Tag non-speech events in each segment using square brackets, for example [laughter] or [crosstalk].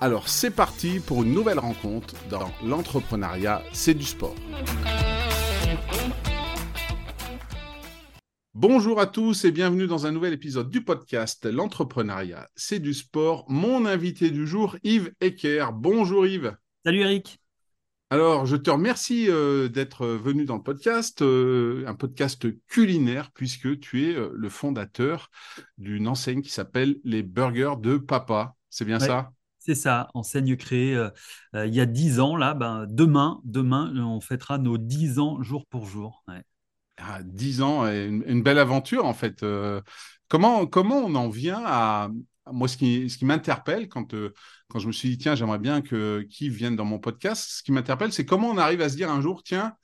Alors c'est parti pour une nouvelle rencontre dans l'entrepreneuriat, c'est du sport. Bonjour à tous et bienvenue dans un nouvel épisode du podcast L'entrepreneuriat, c'est du sport. Mon invité du jour, Yves Ecker. Bonjour Yves. Salut Eric. Alors, je te remercie euh, d'être venu dans le podcast, euh, un podcast culinaire, puisque tu es euh, le fondateur d'une enseigne qui s'appelle les Burgers de Papa. C'est bien ça? C'est ça, enseigne créée il y a dix ans. Là, ben, demain, demain, on fêtera nos dix ans jour pour jour. Ah, dix ans, une, belle aventure en fait. comment, comment on en vient à, moi, ce qui, m'interpelle quand, euh, je me suis dit, tiens, j'aimerais bien que qui vienne dans mon podcast, ce qui m'interpelle, c'est comment on arrive à se dire un jour, tiens,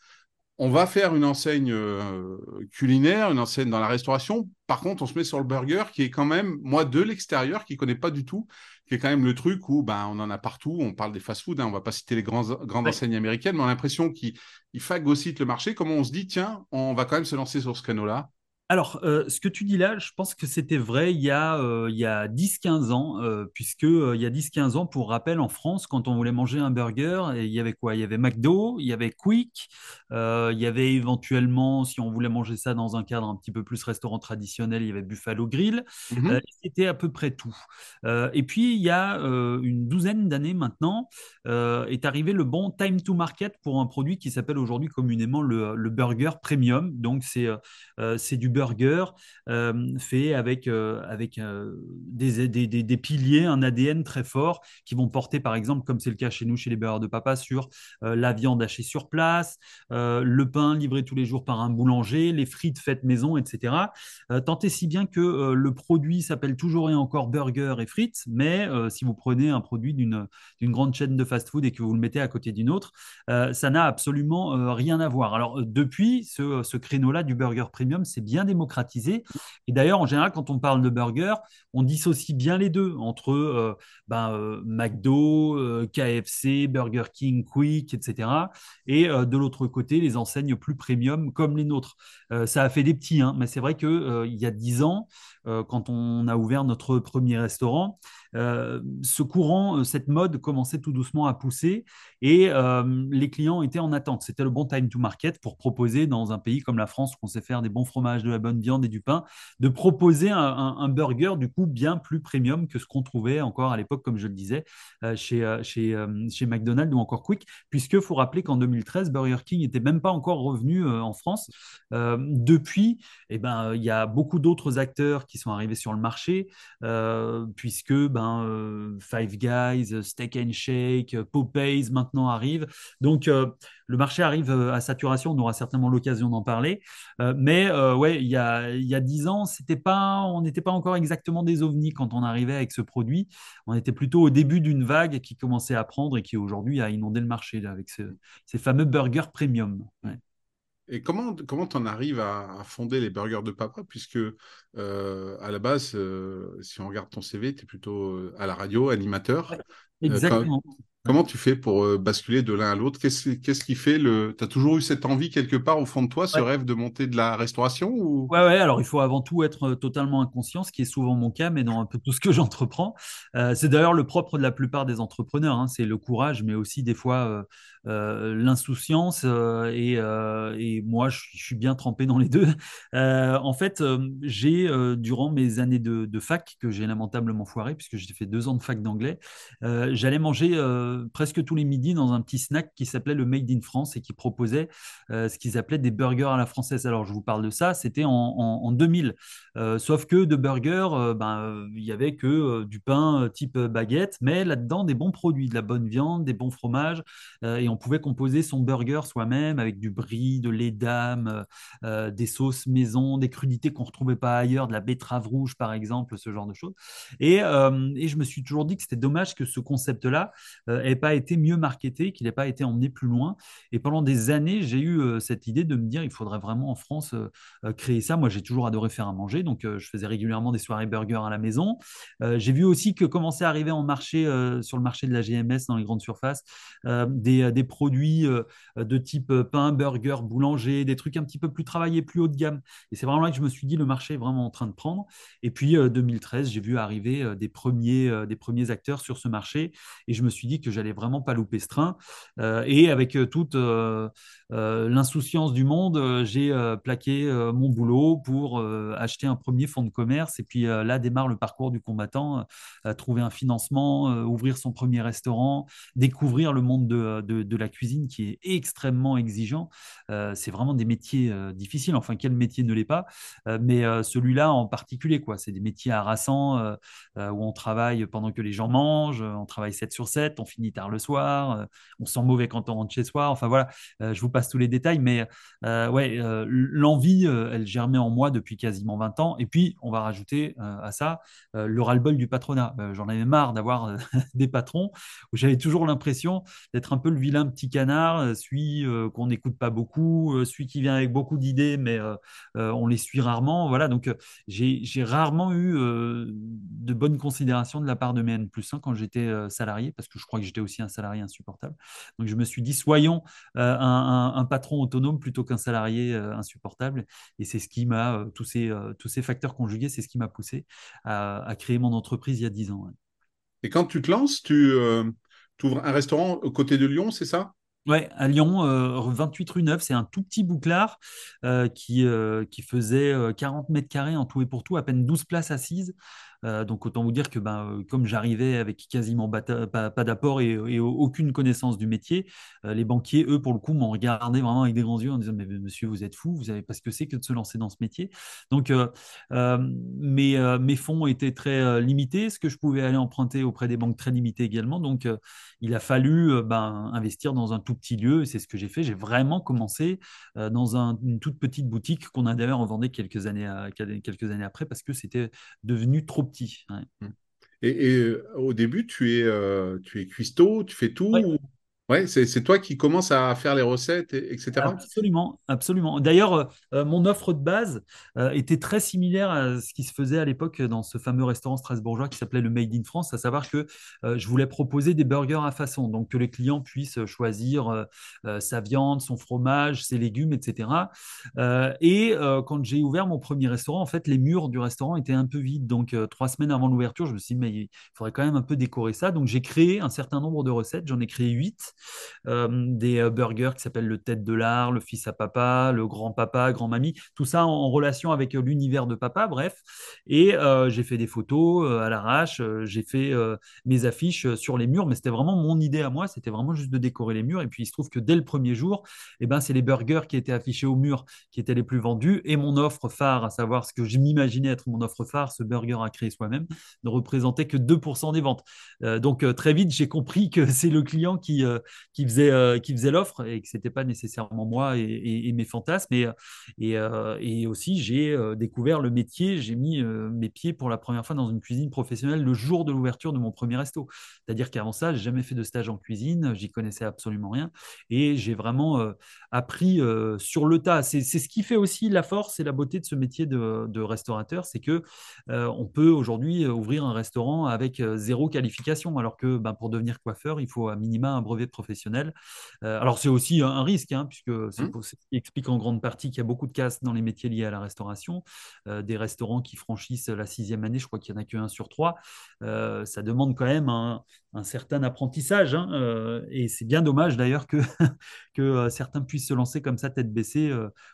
on va faire une enseigne euh, culinaire, une enseigne dans la restauration. Par contre, on se met sur le burger, qui est quand même, moi, de l'extérieur, qui ne connaît pas du tout, qui est quand même le truc où ben, on en a partout. On parle des fast-food, hein, on ne va pas citer les grands, grandes enseignes américaines, mais on a l'impression qu'ils phagocytent le marché. Comment on se dit, tiens, on va quand même se lancer sur ce créneau-là alors, euh, ce que tu dis là, je pense que c'était vrai il y a, euh, a 10-15 ans, euh, puisque il y a 10-15 ans, pour rappel, en France, quand on voulait manger un burger, il y avait quoi? Il y avait McDo, il y avait Quick, il y avait éventuellement, si on voulait manger ça dans un cadre un petit peu plus restaurant traditionnel, il y avait Buffalo Grill. Mhm. c'était à peu près tout. et puis, il y a une douzaine d'années maintenant, est arrivé le bon time to market pour un produit qui s'appelle aujourd'hui communément le, le, burger premium. Donc, c'est c'est du burger burger euh, fait avec, euh, avec euh, des, des, des, piliers, un ADN très fort qui vont porter, par exemple, comme c'est le cas chez nous, chez les burgers de papa, sur la viande hachée sur place, le pain livré tous les jours par un boulanger, les frites faites maison, etc. tant et si bien que le produit s'appelle toujours et encore burger et frites, mais si vous prenez un produit d'une grande chaîne de fast-food et que vous le mettez à côté d'une autre, ça n'a absolument rien à voir. Alors, depuis, ce, ce créneau-là du burger premium, c'est bien démocratisé. Et d'ailleurs, en général, quand on parle de burger, on dissocie bien les deux entre euh, ben, euh, McDo, euh, KFC, Burger King, Quick, etc. Et de l'autre côté, les enseignes plus premium comme les nôtres. ça a fait des petits, hein, mais c'est vrai qu'il il y a dix ans, quand on a ouvert notre premier restaurant, euh, ce courant, euh, cette mode commençait tout doucement à pousser et euh, les clients étaient en attente. C'était le bon time to market pour proposer dans un pays comme la France où on sait faire des bons fromages, de la bonne viande et du pain, de proposer un, burger du coup bien plus premium que ce qu'on trouvait encore à l'époque, comme je le disais, chez, chez, chez McDonald's ou encore Quick, puisque faut rappeler qu'en 2013, Burger King n'était même pas encore revenu en France. depuis, eh ben, il y a beaucoup d'autres acteurs qui sont arrivés sur le marché, puisque ben, euh, Five Guys, Steak and Shake, Popeyes maintenant arrive. Donc euh, le marché arrive euh, à saturation, on aura certainement l'occasion d'en parler. mais ouais, il y a il ans, c'était pas, on n'était pas encore exactement des ovnis quand on arrivait avec ce produit. On était plutôt au début d'une vague qui commençait à prendre et qui aujourd'hui a inondé le marché avec ces fameux burgers premium. Et comment comment en arrives à, fonder les burgers de papa? Puisque euh, à la base, euh, si on regarde ton CV, tu es plutôt euh, à la radio, animateur. exactement. Comment tu fais pour euh, basculer de l'un à l'autre? Qu'est-ce qui fait le Tu as toujours eu cette envie quelque part au fond de toi, ce rêve de monter de la restauration ou... Ouais, ouais, alors il faut avant tout être euh, totalement inconscient, ce qui est souvent mon cas, mais dans un peu tout ce que [laughs] j'entreprends. Euh, c'est d'ailleurs le propre de la plupart des entrepreneurs, hein, c'est le courage, mais aussi des fois l'insouciance et, et, moi, je, suis bien trempé dans les deux. [laughs] en fait, j'ai, durant mes années de, de fac, que j'ai lamentablement foiré, puisque j'ai fait deux ans de fac d'anglais, j'allais manger presque tous les midis dans un petit snack qui s'appelait le Made in France et qui proposait ce qu'ils appelaient des burgers à la française. Alors, je vous parle de ça, c'était en, en, 2000. sauf que de burgers, ben, il y avait que du pain type baguette, mais là-dedans, des bons produits, de la bonne viande, des bons fromages, et on pouvait composer son burger soi-même avec du brie, de lait d'âme, des sauces maison, des crudités qu'on ne retrouvait pas ailleurs, de la betterave rouge, par exemple, ce genre de choses. Et, et je me suis toujours dit que c'était dommage que ce concept-là n'ait pas été mieux marketé, qu'il n'ait pas été emmené plus loin. Et pendant des années, j'ai eu cette idée de me dire, il faudrait vraiment en France créer ça. Moi, j'ai toujours adoré faire à manger, donc je faisais régulièrement des soirées burgers à la maison. j'ai vu aussi que commençait à arriver en marché, sur le marché de la GMS dans les grandes surfaces, des, des, produits de type pain, burger, boulanger, des trucs un petit peu plus travaillés, plus haut de gamme. Et c'est vraiment là que je me suis dit, le marché est vraiment en train de prendre. Et puis, 2013, j'ai vu arriver des premiers, des premiers acteurs sur ce marché, et je me suis dit que j'allais vraiment pas louper ce train. et avec toute l'insouciance du monde, j'ai plaqué mon boulot pour acheter un premier fonds de commerce. Et puis là démarre le parcours du combattant, trouver un financement, ouvrir son premier restaurant, découvrir le monde de, de, la cuisine qui est extrêmement exigeant. c'est vraiment des métiers difficiles. Enfin, quel métier ne l'est pas? Mais celui-là en particulier, quoi. C'est des métiers harassants où on travaille pendant que les gens mangent, on travaille 7 sur 7, on finit tard le soir, on sent mauvais quand on rentre chez soi. Enfin voilà, je vous passe tous les détails, mais ouais, l'envie, elle germait en moi depuis quasiment 20 ans. Et puis, on va rajouter à ça le ras-le-bol du patronat. J'en avais marre d'avoir [laughs] des patrons où j'avais toujours l'impression d'être un peu le vilain petit canard, celui qu'on n'écoute pas beaucoup, celui qui vient avec beaucoup d'idées, mais on les suit rarement. Voilà, donc j'ai rarement eu de bonnes considérations de la part de mes N plus 1 quand j'étais salarié, parce que je crois que j'étais aussi un salarié insupportable. Donc je me suis dit, soyons un, patron autonome plutôt qu'un salarié insupportable. Et c'est ce qui m'a, tous, ces, tous ces facteurs conjugués, c'est ce qui m'a poussé à, créer mon entreprise il y a 10 ans. Et quand tu te lances, tu, ouvres un restaurant aux côtés de Lyon, c'est ça? Ouais, à Lyon, 28 rue Neuve, c'est un tout petit bouclard qui, qui faisait 40 mètres carrés en tout et pour tout, à peine 12 places assises. Euh, donc autant vous dire que ben, euh, comme j'arrivais avec quasiment pas, d'apport et, aucune connaissance du métier, euh, les banquiers, eux, pour le coup, m'ont regardé vraiment avec des grands yeux en disant, mais monsieur, vous êtes fou, vous savez pas ce que c'est que de se lancer dans ce métier. Donc mes, mes, fonds étaient très limités, ce que je pouvais aller emprunter auprès des banques très limitées également. Donc il a fallu ben, investir dans un tout petit lieu, et c'est ce que j'ai fait. J'ai vraiment commencé dans une toute petite boutique qu'on a d'ailleurs revendée quelques années, quelques années après parce que c'était devenu trop Et, euh, au début, tu es, euh, tu es cuistot, tu fais tout Ouais, c'est toi qui commences à faire les recettes, etc. Absolument, absolument. D'ailleurs, euh, euh, mon offre de base euh, était très similaire à ce qui se faisait à l'époque dans ce fameux restaurant strasbourgeois qui s'appelait le Made in France, à savoir que je voulais proposer des burgers à façon, donc que les clients puissent choisir sa viande, son fromage, ses légumes, etc. et quand j'ai ouvert mon premier restaurant, en fait, les murs du restaurant étaient un peu vides. Donc, trois semaines avant l'ouverture, je me suis dit, mais il faudrait quand même un peu décorer ça. Donc, j'ai créé un certain nombre de recettes. J'en ai créé huit. Euh, des euh, burgers qui s'appellent le tête de l'art, le fils à papa, le grand papa, grand mamie, tout ça en, relation avec euh, l'univers de papa, bref. Et j'ai fait des photos à l'arrache, j'ai fait mes affiches sur les murs, mais c'était vraiment mon idée à moi, c'était vraiment juste de décorer les murs. Et puis il se trouve que dès le premier jour, eh ben, c'est les burgers qui étaient affichés au mur qui étaient les plus vendus et mon offre phare, à savoir ce que je m'imaginais être mon offre phare, ce burger à créer soi-même, ne représentait que 2% des ventes. donc très vite, j'ai compris que [laughs] c'est le client qui, qui faisait, euh, qui faisait l'offre et que c'était pas nécessairement moi et, mes fantasmes. Et, et, euh, et aussi, j'ai euh, découvert le métier. J'ai mis mes pieds pour la première fois dans une cuisine professionnelle le jour de l'ouverture de mon premier resto. C'est-à-dire qu'avant ça, j'ai jamais fait de stage en cuisine. J'y connaissais absolument rien et j'ai vraiment appris sur le tas. C'est ce qui fait aussi la force et la beauté de ce métier de, de restaurateur, c'est que on peut aujourd'hui ouvrir un restaurant avec zéro qualification, alors que ben, pour devenir coiffeur, il faut à minima un brevet professionnel. alors, c'est aussi un, risque, hein, puisque c'est Mmh. ce qui explique en grande partie qu'il y a beaucoup de casse dans les métiers liés à la restauration. des restaurants qui franchissent la sixième année, je crois qu'il n'y en a qu'un sur trois. ça demande quand même un, certain apprentissage. Hein, et c'est bien dommage d'ailleurs que, [laughs] que certains puissent se lancer comme ça, tête baissée,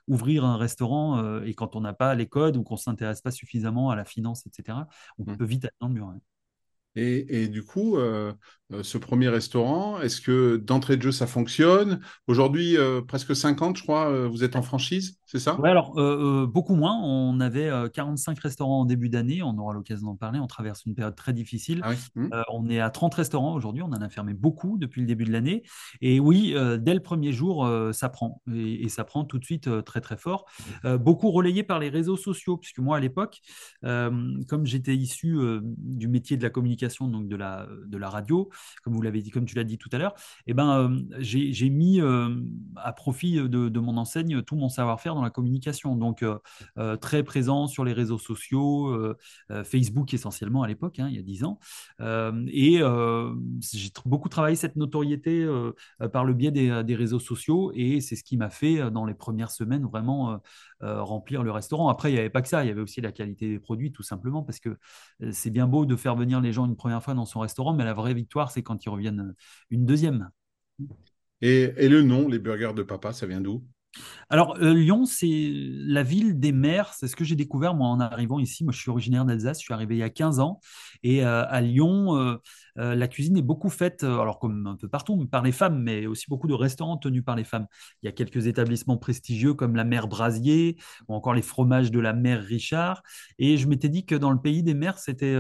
ouvrir un restaurant. et quand on n'a pas les codes ou qu'on ne s'intéresse pas suffisamment à la finance, etc., on Mmh. peut vite dans le mur. hein. Et, et du coup, euh, euh, ce premier restaurant, est-ce que d'entrée de jeu, ça fonctionne? Aujourd'hui, euh, presque 50, je crois, vous êtes en franchise, c'est ça? Ouais, alors euh, euh, beaucoup moins. On avait euh, 45 restaurants en début d'année. On aura l'occasion d'en parler. On traverse une période très difficile. Ah oui. Mmh. Euh, on est à 30 restaurants aujourd'hui. On en a fermé beaucoup depuis le début de l'année. Et oui, euh, dès le premier jour, euh, ça prend. Et, et ça prend tout de suite euh, très, très fort. Euh, beaucoup relayé par les réseaux sociaux, puisque moi, à l'époque, euh, comme j'étais issu euh, du métier de la communication, donc de la, de la radio, comme vous l'avez dit, comme tu l'as dit tout à l'heure, eh ben, euh, j'ai mis euh, à profit de, de mon enseigne tout mon savoir-faire la communication. Donc, euh, euh, très présent sur les réseaux sociaux, euh, Facebook essentiellement à l'époque, hein, il y a 10 ans. Et j'ai beaucoup travaillé cette notoriété par le biais des, réseaux sociaux. Et c'est ce qui m'a fait, dans les premières semaines, vraiment remplir le restaurant. Après, il n'y avait pas que ça, il y avait aussi la qualité des produits, tout simplement, parce que c'est bien beau de faire venir les gens une première fois dans son restaurant, mais la vraie victoire, c'est quand ils reviennent une deuxième. Et le nom, les burgers de papa, ça vient d'où? Alors, euh, Lyon, c'est la ville des mers. C'est ce que j'ai découvert, moi, en arrivant ici. Moi, je suis originaire d'Alsace. Je suis arrivé il y a 15 ans. Et euh, à Lyon, euh, la cuisine est beaucoup faite, alors comme un peu partout, par les femmes, mais aussi beaucoup de restaurants tenus par les femmes. Il y a quelques établissements prestigieux comme la Mère Brasier ou encore les fromages de la Mère Richard. Et je m'étais dit que dans le pays des mers, c'était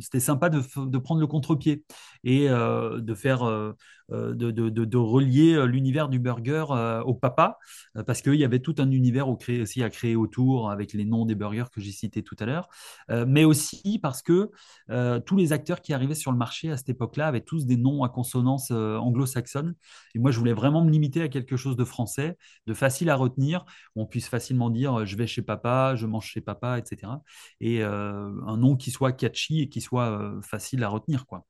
c'était sympa de, de prendre le contre-pied et de faire, de, de- de- de relier euh, l'univers du burger euh, au papa euh, parce qu'il y avait tout un univers aussi à créer autour avec les noms des burgers que j'ai cités tout à l'heure, Euh, mais aussi parce que euh, tous les acteurs qui arrivaient sur le marché à cette époque-là avaient tous des noms à consonance euh, anglo-saxonne. Et moi, je voulais vraiment me limiter à quelque chose de français, de facile à retenir, où on puisse facilement dire euh, je vais chez papa, je mange chez papa, etc. Et euh, un nom qui soit catchy et qui soit euh, facile à retenir, quoi.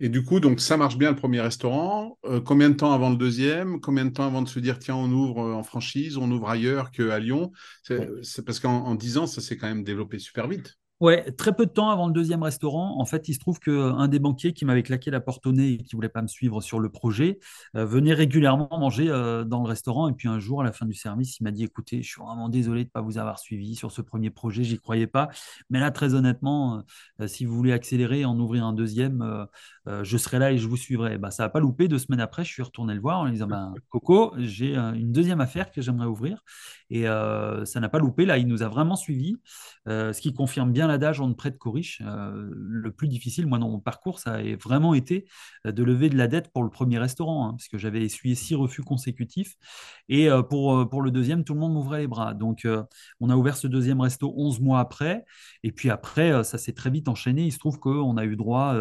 Et du coup, donc ça marche bien le premier restaurant. Euh, combien de temps avant le deuxième? Combien de temps avant de se dire tiens, on ouvre euh, en franchise, on ouvre ailleurs qu'à Lyon? C'est Ouais. c'est parce qu'en en 10 ans, ça s'est quand même développé super vite. Ouais, très peu de temps avant le deuxième restaurant, en fait, il se trouve qu'un des banquiers qui m'avait claqué la porte au nez et qui voulait pas me suivre sur le projet euh, venait régulièrement manger euh, dans le restaurant. Et puis un jour, à la fin du service, il m'a dit, écoutez, je suis vraiment désolé de ne pas vous avoir suivi sur ce premier projet, j'y croyais pas. Mais là, très honnêtement, euh, si vous voulez accélérer et en ouvrir un deuxième, euh, euh, je serai là et je vous suivrai. Bah, ça n'a pas loupé. Deux semaines après, je suis retourné le voir en lui disant, ben, Coco, j'ai euh, une deuxième affaire que j'aimerais ouvrir. Et euh, ça n'a pas loupé. Là, il nous a vraiment suivis. Euh, ce qui confirme bien l'adage on ne prête qu'aux riches. Euh, le plus difficile, moi, dans mon parcours, ça a vraiment été de lever de la dette pour le premier restaurant, hein, parce j'avais essuyé six refus consécutifs. Et pour, pour le deuxième, tout le monde m'ouvrait les bras. Donc, on a ouvert ce deuxième resto 11 mois après. Et puis après, ça s'est très vite enchaîné. Il se trouve qu'on a eu droit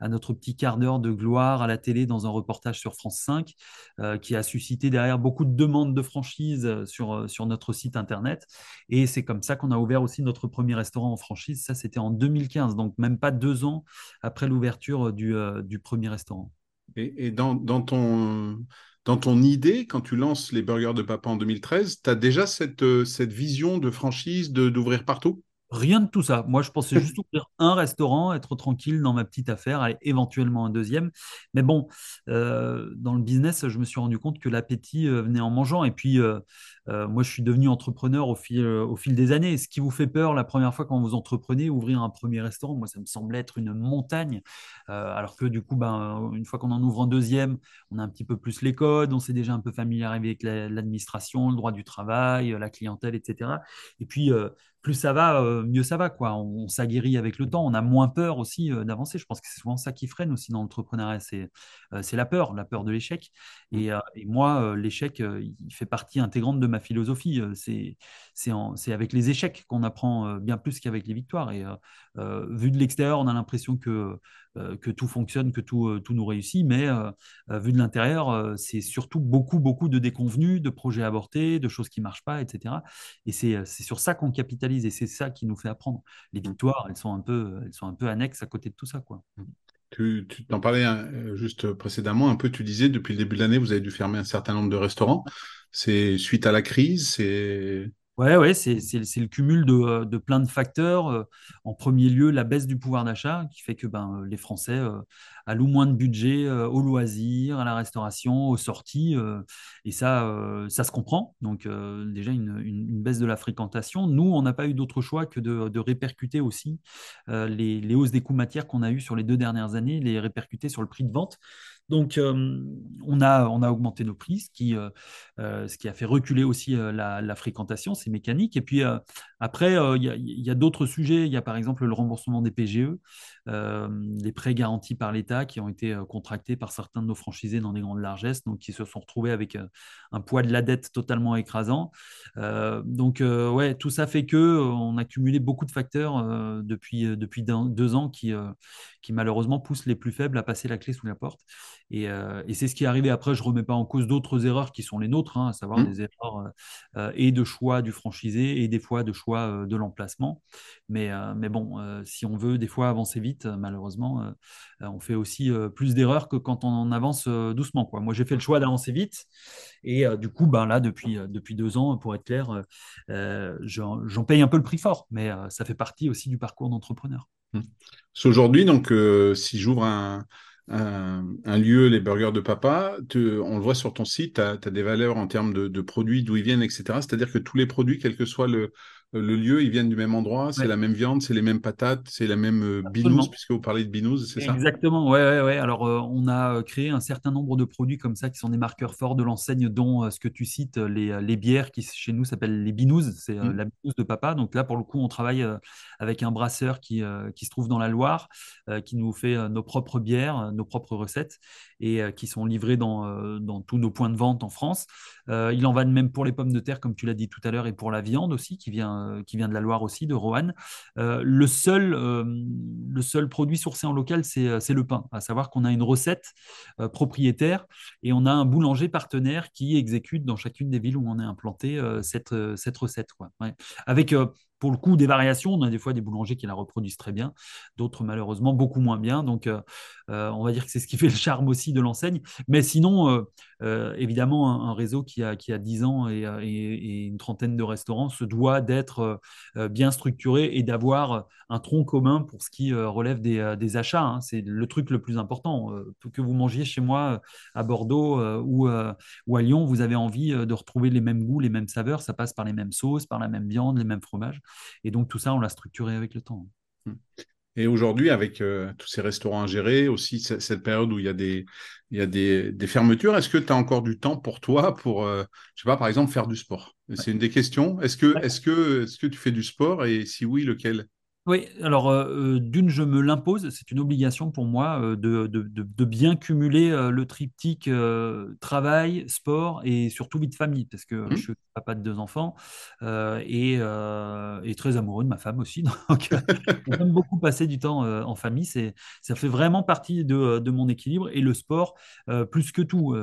à notre petit quart d'heure de gloire à la télé dans un reportage sur France 5, euh, qui a suscité derrière beaucoup de demandes de franchise sur, sur notre site internet. Et c'est comme ça qu'on a ouvert aussi notre premier restaurant en franchise. Ça, c'était en 2015, donc même pas deux ans après l'ouverture du, euh, du premier restaurant. Et, dans ton, dans ton idée, quand tu lances les burgers de papa en 2013, tu as déjà cette, euh, cette vision de franchise, de, d'ouvrir partout? Rien de tout ça. Moi, je pensais juste ouvrir un restaurant, être tranquille dans ma petite affaire, aller éventuellement un deuxième. Mais bon, euh, dans le business, je me suis rendu compte que l'appétit euh, venait en mangeant. Et puis, euh, moi, je suis devenu entrepreneur au fil, des années. Ce qui vous fait peur la première fois quand vous entreprenez, ouvrir un premier restaurant, moi, ça me semblait être une montagne. Alors que du coup, ben, une fois qu'on en ouvre un deuxième, on a un petit peu plus les codes, on s'est déjà un peu familiarisé avec la- l'administration, le droit du travail, la clientèle, etc. Et puis, plus ça va, euh, mieux ça va, quoi. On, on s'aguerrit avec le temps, on a moins peur aussi euh, d'avancer. Je pense que c'est souvent ça qui freine aussi dans l'entrepreneuriat, c'est euh, la peur, la peur de l'échec. Et, euh, et moi, l'échec, il fait partie intégrante de ma philosophie. C'est avec les échecs qu'on apprend bien plus qu'avec les victoires. Et vu de l'extérieur, on a l'impression que, euh, que tout fonctionne, que tout, euh, tout nous réussit, mais euh, euh, vu de l'intérieur, euh, c'est surtout beaucoup, beaucoup de déconvenus, de projets avortés, de choses qui ne marchent pas, etc. Et c'est euh, c'est sur ça qu'on capitalise et c'est ça qui nous fait apprendre. Les victoires, elles sont un peu, elles sont un peu annexes à côté de tout ça, quoi. Tu t'en parlais hein, juste précédemment un peu, tu disais depuis le début de l'année, vous avez dû fermer un certain nombre de restaurants. C'est suite à la crise, c'est Ouais, ouais, c'est le cumul de, de, plein de facteurs. Euh, en premier lieu, la baisse du pouvoir d'achat qui fait que ben, les Français euh, allouent moins de budget euh, aux loisirs, à la restauration, aux sorties. et ça, ça se comprend. Donc, déjà, une, baisse de la fréquentation. Nous, on n'a pas eu d'autre choix que de, de répercuter aussi les, les, hausses des coûts matières qu'on a eues sur les deux dernières années, les répercuter sur le prix de vente. Donc, euh, on, a, augmenté nos prix, ce qui, euh, euh, a fait reculer aussi la, fréquentation, c'est mécanique. Et puis, après, il y a, d'autres sujets. Il y a par exemple le remboursement des PGE, les prêts garantis par l'État qui ont été contractés par certains de nos franchisés dans des grandes largesses, donc qui se sont retrouvés avec un poids de la dette totalement écrasant. donc, ouais, tout ça fait que on a cumulé beaucoup de facteurs depuis, deux ans qui malheureusement poussent les plus faibles à passer la clé sous la porte. Euh, et, c'est ce qui est arrivé. Après, je ne remets pas en cause d'autres erreurs qui sont les nôtres, hein, à savoir mmh. des erreurs euh, euh, et de choix du franchisé et des fois de choix de l'emplacement. Mais, mais bon, si on veut des fois avancer vite, malheureusement, on fait aussi plus d'erreurs que quand on avance doucement. Quoi. Moi, j'ai fait le choix d'avancer vite. Et du coup, ben, là, depuis, depuis deux ans, pour être clair, j'en paye un peu le prix fort. Mais ça fait partie aussi du parcours d'entrepreneur. Mmh. Aujourd'hui, donc, si j'ouvre un un, lieu, les burgers de papa, on le voit sur ton site, tu as, des valeurs en termes de, produits, d'où ils viennent, etc. C'est-à-dire que tous les produits, quel que soit le, le lieu, ils viennent du même endroit, c'est la même viande, c'est les mêmes patates, c'est la même euh, binouze, puisque vous parlez de binouze, c'est ça? Exactement, ouais, ouais, ouais. Alors, euh, on a euh, créé un certain nombre de produits comme ça qui sont des marqueurs forts de l'enseigne, dont ce que tu cites, les, les, bières qui chez nous s'appellent les binouzes, c'est mmh. la binouze de papa. Donc là, pour le coup, on travaille avec un brasseur qui, qui se trouve dans la Loire, qui nous fait nos propres bières, nos propres recettes, et qui sont livrées dans, dans tous nos points de vente en France. il en va de même pour les pommes de terre, comme tu l'as dit tout à l'heure, et pour la viande aussi, qui vient euh, qui vient de la Loire aussi, de Roanne. Euh, le, seul, euh, le seul produit sourcé en local, c'est le pain. À savoir qu'on a une recette propriétaire et on a un boulanger partenaire qui exécute dans chacune des villes où on est implanté cette, cette recette. Quoi. Avec pour le coup des variations. On a des fois des boulangers qui la reproduisent très bien, d'autres malheureusement beaucoup moins bien. Donc, euh, euh, on va dire que c'est ce qui fait le charme aussi de l'enseigne. Mais sinon, euh, évidemment, un, réseau qui a, qui a 10 ans et, une trentaine de restaurants se doit d'être bien structuré et d'avoir un tronc commun pour ce qui relève des, achats. Hein. C'est le truc le plus important. que vous mangiez chez moi à Bordeaux ou, ou à Lyon, vous avez envie de retrouver les mêmes goûts, les mêmes saveurs. Ça passe par les mêmes sauces, par la même viande, les mêmes fromages. Et donc tout ça, on l'a structuré avec le temps. Hmm. Et aujourd'hui, avec euh, tous ces restaurants à gérer, aussi cette période où il y a des, il y a des, fermetures, est-ce que tu as encore du temps pour toi pour, euh, je sais pas, par exemple, faire du sport? C'est une des questions. Est-ce que, est-ce que, est-ce que tu fais du sport? Et si oui, lequel? Oui, alors euh, euh, d'une, je me l'impose, c'est une obligation pour moi euh, de, de, bien cumuler le triptyque travail, sport et surtout vie de famille, parce que mmh. je suis papa de deux enfants et, et, très amoureux de ma femme aussi. [laughs] Donc, j'aime beaucoup passer du temps en famille, c'est, ça fait vraiment partie de, mon équilibre. Et le sport, plus que tout,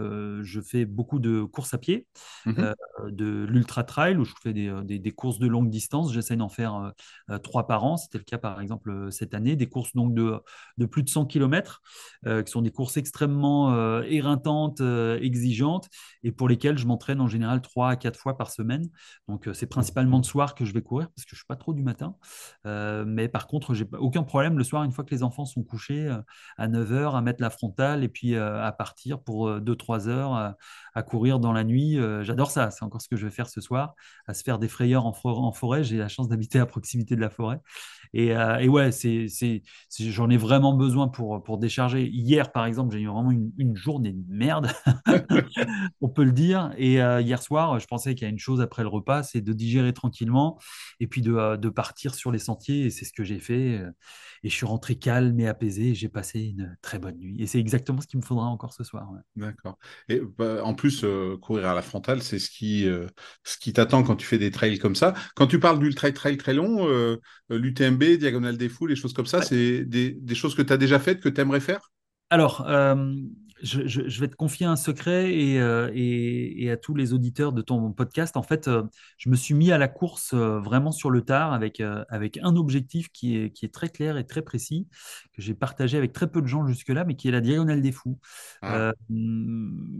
je fais beaucoup de courses à pied, mmh de l'ultra trail où je fais des, des, des, courses de longue distance, j'essaie d'en faire trois par an c'était le cas par exemple euh, cette année, des courses donc de, plus de 100 km, euh, qui sont des courses extrêmement euh, éreintantes, exigeantes, et pour lesquelles je m'entraîne en général 3 à 4 fois par semaine. Donc c'est principalement le soir que je vais courir, parce que je ne suis pas trop du matin. mais par contre, j'ai aucun problème le soir, une fois que les enfants sont couchés, à 9h, à mettre la frontale, et puis à partir pour 2-3 heures à, courir dans la nuit. J'adore ça, c'est encore ce que je vais faire ce soir, à se faire des frayeurs en forêt. J'ai la chance d'habiter à proximité de la forêt. Euh, et, ouais, c'est, j'en ai vraiment besoin pour, pour décharger. Hier, par exemple, j'ai eu vraiment une, journée de merde, [laughs] on peut le dire. Et euh, hier soir, je pensais qu'il y a une chose après le repas, c'est de digérer tranquillement et puis de, euh, de partir sur les sentiers. Et c'est ce que j'ai fait. Et je suis rentré calme et apaisé. j'ai passé une très bonne nuit. Et c'est exactement ce qu'il me faudra encore ce soir. D'accord. Et bah, en plus, courir à la frontale, c'est ce qui, ce qui t'attend quand tu fais des trails comme ça. Quand tu parles d'ultra trail très long, Diagonale des Fous, les choses comme ça, c'est des, choses que tu as déjà faites, que tu aimerais faire? Alors, euh, je, vais te confier un secret euh, et, et, à tous les auditeurs de ton podcast. En fait, euh, je me suis mis à la course euh, vraiment sur le tard avec, avec un objectif qui est, qui est très clair et très précis, que j'ai partagé avec très peu de gens jusque-là, mais qui est la Diagonale des Fous. Ah.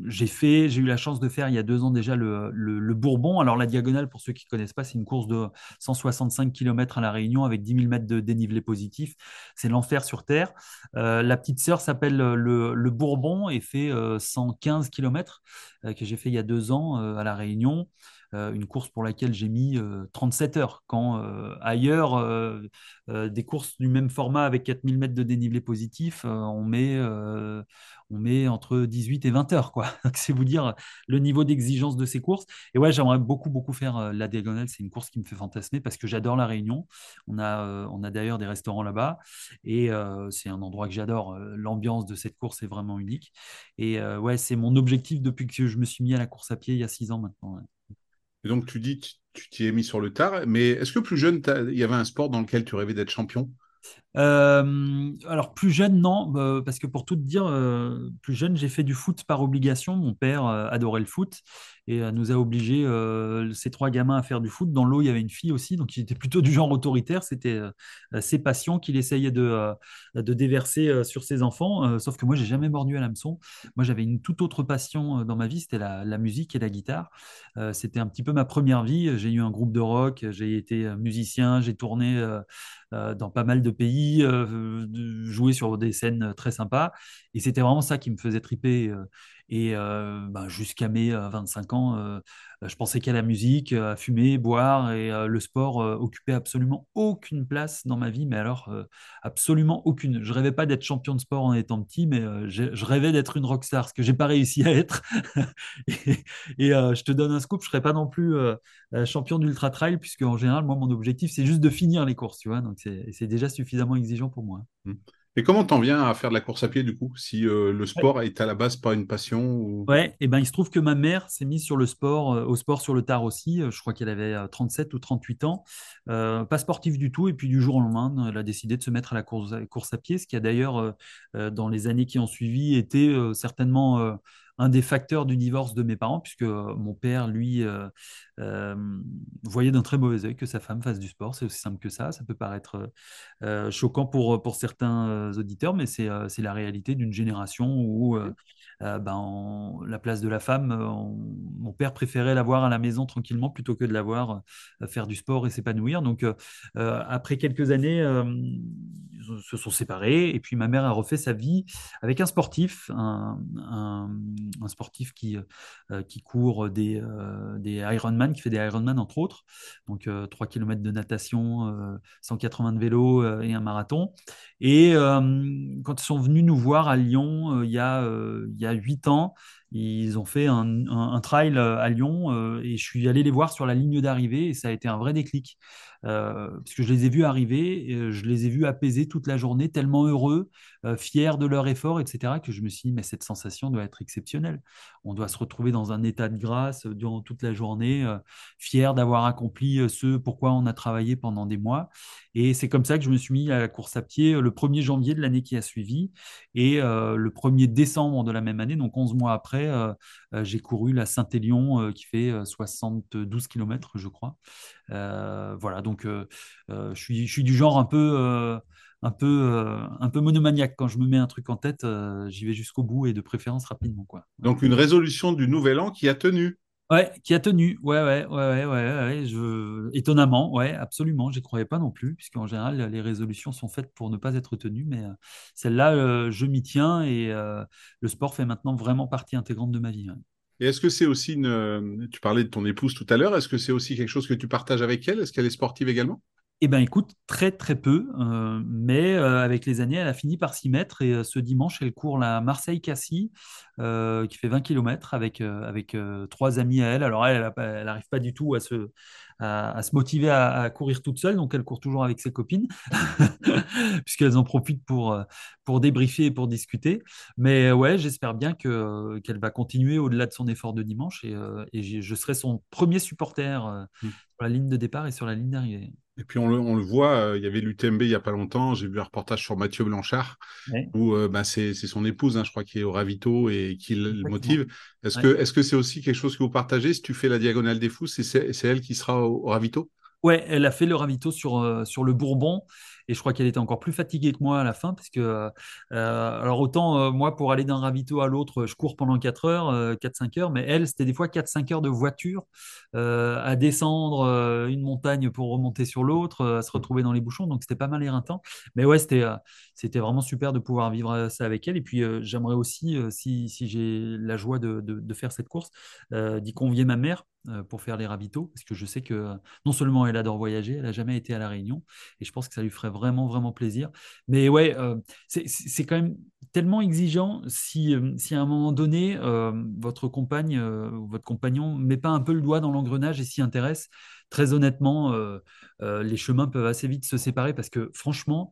j'ai fait, j'ai eu la chance de faire il y a deux ans déjà le, le, Bourbon. Alors la Diagonale, pour ceux qui ne connaissent pas, c'est une course de 165 km à La Réunion avec 10 000 mètres de dénivelé positif. C'est l'enfer sur Terre. la petite sœur s'appelle le, le Bourbon et fait 115 km que j'ai fait il y a deux ans euh, à La Réunion. Euh, une course pour laquelle j'ai mis 37 euh, heures. Quand ailleurs, des courses du même format avec 4000 mètres de dénivelé positif, on met, on met entre 18 et 20 heures. [laughs] C'est vous dire le niveau d'exigence de ces courses. Et ouais, j'aimerais beaucoup, beaucoup faire la diagonale. C'est une course qui me fait fantasmer parce que j'adore la Réunion. On a, a d'ailleurs des restaurants là-bas et c'est un endroit que j'adore. L'ambiance de cette course est vraiment unique. Et ouais, c'est mon objectif depuis que je me suis mis à la course à pied il y a six ans maintenant. Et donc, tu dis, tu t'y es mis sur le tard, mais est-ce que plus jeune, il y avait un sport dans lequel tu rêvais d'être champion? Euh, alors plus jeune, non, euh, parce que pour tout te dire, euh, plus jeune, j'ai fait du foot par obligation. Mon père adorait le foot et nous a obligés, ces trois gamins, à faire du foot. Dans l'eau, il y avait une fille aussi, donc il était plutôt du genre autoritaire. C'était ses passions qu'il essayait de, de déverser sur ses enfants. sauf que moi, j'ai jamais mordu à l'hameçon. Moi, j'avais une toute autre passion dans ma vie, c'était la, la, musique et la guitare. c'était un petit peu ma première vie. J'ai eu un groupe de rock, j'ai été musicien, j'ai tourné dans pas mal de pays, euh, jouer sur des scènes très sympas. Et c'était vraiment ça qui me faisait triper. Et bah, jusqu'à mes 25 ans, je pensais qu'à la musique, à fumer, boire, et le sport occupait absolument aucune place dans ma vie, mais alors absolument aucune. Je rêvais pas d'être champion de sport en étant petit, mais je rêvais d'être une rockstar, ce que j'ai pas réussi à être. [laughs] et, je te donne un scoop, je serais pas non plus champion d'ultra trail, puisque en général, moi, mon objectif, c'est juste de finir les courses, tu vois. Donc c'est déjà suffisamment exigeant pour moi. Mmh. Et comment t'en viens à faire de la course à pied du coup, si euh, le sport est à la base pas une passion ou... Ouais, et ben il se trouve que ma mère s'est mise sur le sport, euh, au sport sur le tard aussi. Euh, je crois qu'elle avait 37 ou 38 ans, pas sportive du tout. Et puis du jour au lendemain, elle a décidé de se mettre à la course, course à pied, ce qui a d'ailleurs dans les années qui ont suivi été certainement un des facteurs du divorce de mes parents, puisque euh, mon père, lui, euh, euh, voyait d'un très mauvais œil que sa femme fasse du sport. C'est aussi simple que ça. Ça peut paraître choquant pour, pour certains auditeurs, mais c'est la réalité d'une génération où ben, la place de la femme, mon père préférait la voir à la maison tranquillement plutôt que de la voir faire du sport et s'épanouir. Donc, après quelques années, se sont séparés et puis ma mère a refait sa vie avec un sportif, un, un, sportif qui, euh, qui court des, euh, des Ironman, qui fait des Ironman entre autres, donc 3 km de natation, 180 de vélo et un marathon. Et quand ils sont venus nous voir à Lyon il y a 8 ans, ils ont fait un, trail euh, à Lyon euh, et je suis allé les voir sur la ligne d'arrivée et ça a été un vrai déclic. Euh, parce que je les ai vus arriver, je les ai vus apaiser toute la journée, tellement heureux, fiers de leur effort, etc., que je me suis dit, mais cette sensation doit être exceptionnelle. On doit se retrouver dans un état de grâce durant toute la journée, fiers d'avoir accompli ce pourquoi on a travaillé pendant des mois. Et c'est comme ça que je me suis mis à la course à pied le 1er janvier de l'année qui a suivi et le 1er décembre de la même année, donc 11 mois après, euh, euh, j'ai couru la Saint-Élion euh, qui fait 72 km, je crois. voilà, donc je, suis, je suis du genre un peu un peu, un peu monomaniaque. Quand je me mets un truc en tête, j'y vais jusqu'au bout et de préférence rapidement. Quoi. Donc une résolution du nouvel an qui a tenu. Ouais, qui a tenu. Ouais, ouais, ouais, ouais, ouais, Je... Étonnamment, ouais, absolument. Croyais pas non plus, puisqu'en général, les résolutions sont faites pour ne pas être tenues. Mais euh, celle-là, euh, je m'y tiens et euh, le sport fait maintenant vraiment partie intégrante de ma vie. Et est-ce que c'est aussi. Tu parlais de ton épouse tout à l'heure. Est-ce que c'est aussi quelque chose que tu partages avec elle? Est-ce qu'elle est sportive également? Eh bien, écoute, très très peu, euh, mais euh, avec les années, elle a fini par s'y mettre et euh, ce dimanche, elle court la Marseille-Cassis, qui fait 20 km avec, avec trois amis à elle. Alors, elle, elle n'arrive pas du tout à se, à, se motiver à, courir toute seule, donc elle court toujours avec ses copines, [laughs] puisqu'elles en profitent pour, pour débriefer et pour discuter. Mais ouais, j'espère bien que, qu'elle va continuer au-delà de son effort de dimanche et, et je serai son premier supporter mmh. sur la ligne de départ et sur la ligne d'arrivée. Et puis on le, on le voit, euh, il y avait l'UTMB il y a pas longtemps, j'ai vu un reportage sur Mathieu Blanchard, où euh, bah, c'est son épouse, hein, je crois, qui est au ravito et qui le motive. Est-ce que c'est aussi quelque chose que vous partagez? Si tu fais la diagonale des fous, c'est elle qui sera au, au ravito? Ouais, elle a fait le ravito sur, sur le Bourbon. Et je crois qu'elle était encore plus fatiguée que moi à la fin, parce que, euh, euh, alors autant euh, moi, pour aller d'un ravito à l'autre, je cours pendant 4 heures, 4-5 heures, mais elle, c'était des fois 4-5 heures de voiture à descendre une montagne pour remonter sur l'autre, à se retrouver dans les bouchons. Donc c'était pas mal éreintant. Mais ouais, c'était c'était vraiment super de pouvoir vivre ça avec elle. Et puis j'aimerais aussi, si, si j'ai la joie de, de, faire cette course, d'y convier ma mère pour faire les ravitaux, parce que je sais que non seulement elle adore voyager, elle n'a jamais été à La Réunion, et je pense que ça lui ferait vraiment, vraiment plaisir. Mais ouais, euh, c'est quand même tellement exigeant si, euh, si à un moment donné, euh, votre compagne ou votre compagnon ne met pas un peu le doigt dans l'engrenage et s'y intéresse. Très honnêtement, les chemins peuvent assez vite se séparer parce que franchement,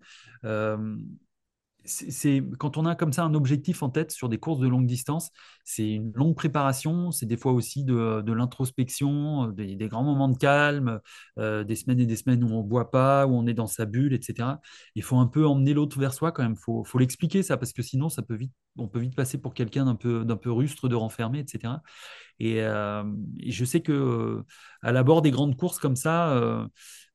c'est quand on a comme ça un objectif en tête sur des courses de longue distance, c'est une longue préparation, c'est des fois aussi de, l'introspection, des, grands moments de calme, euh, des semaines et des semaines où on ne boit pas, où on est dans sa bulle, etc. Il faut un peu emmener l'autre vers soi quand même. Il faut, faut l'expliquer ça parce que sinon ça peut vite, on peut vite passer pour quelqu'un d'un peu, d'un peu rustre, de renfermé, etc. Euh, et, je sais que euh, à l'abord des grandes courses comme ça,